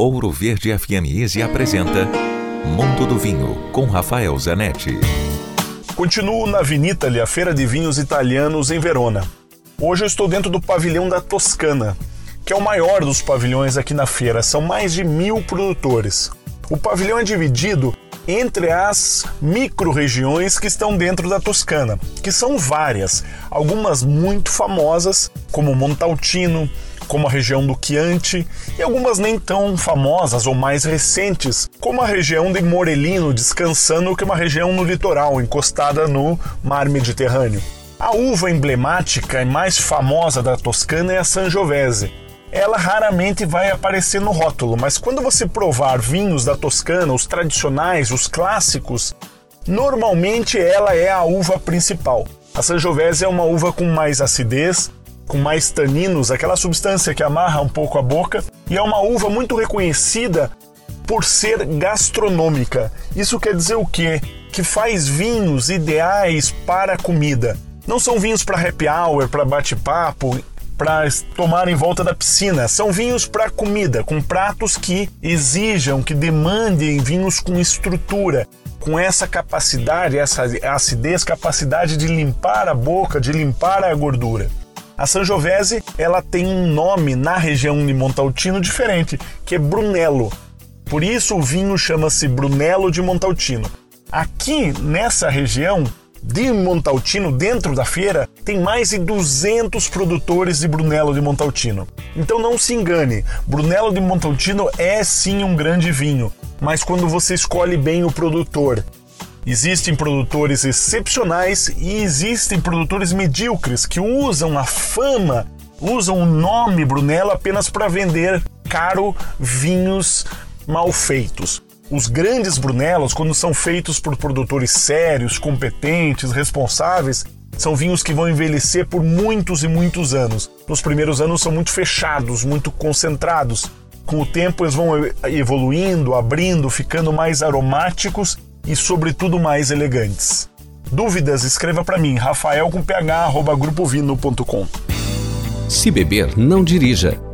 Ouro Verde FM Easy apresenta Mundo do Vinho com Rafael Zanetti. Continuo na Vinitaly, a feira de vinhos italianos em Verona. Hoje eu estou dentro do pavilhão da Toscana, que é o maior dos pavilhões aqui na feira. São mais de mil produtores. O pavilhão é dividido entre as micro-regiões que estão dentro da Toscana, que são várias, algumas muito famosas, como Montaltino, como a região do Chianti, e algumas nem tão famosas ou mais recentes, como a região de Morellino, descansando, que é uma região no litoral, encostada no mar Mediterrâneo. A uva emblemática e mais famosa da Toscana é a Sangiovese. Ela raramente vai aparecer no rótulo, mas quando você provar vinhos da Toscana, os tradicionais, os clássicos, normalmente ela é a uva principal. A Sangiovese é uma uva com mais acidez, com mais taninos, aquela substância que amarra um pouco a boca, e é uma uva muito reconhecida por ser gastronômica. Isso quer dizer o quê? Que faz vinhos ideais para comida. Não são vinhos para happy hour, para bate-papo, para tomar em volta da piscina. São vinhos para comida, com pratos que exijam, que demandem vinhos com estrutura, com essa capacidade, essa acidez, capacidade de limpar a boca, de limpar a gordura. A Sangiovese ela tem um nome na região de Montaltino diferente, que é Brunello. Por isso o vinho chama-se Brunello de Montaltino. Aqui nessa região de Montaltino, dentro da feira, tem mais de 200 produtores de Brunello de Montaltino. Então não se engane, Brunello de Montaltino é sim um grande vinho, mas quando você escolhe bem o produtor Existem produtores excepcionais e existem produtores medíocres que usam a fama, usam o nome Brunello apenas para vender caro vinhos mal feitos. Os grandes Brunellos, quando são feitos por produtores sérios, competentes, responsáveis, são vinhos que vão envelhecer por muitos e muitos anos. Nos primeiros anos são muito fechados, muito concentrados. Com o tempo eles vão evoluindo, abrindo, ficando mais aromáticos e, sobretudo, mais elegantes. Dúvidas? Escreva para mim, rafael com ph, grupovino.com. Se beber, não dirija.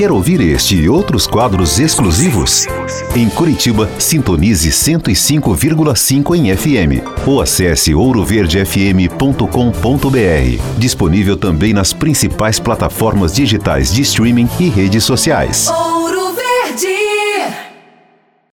Quer ouvir este e outros quadros exclusivos? Em Curitiba, sintonize 105,5 em FM ou acesse ouroverdefm.com.br. Disponível também nas principais plataformas digitais de streaming e redes sociais.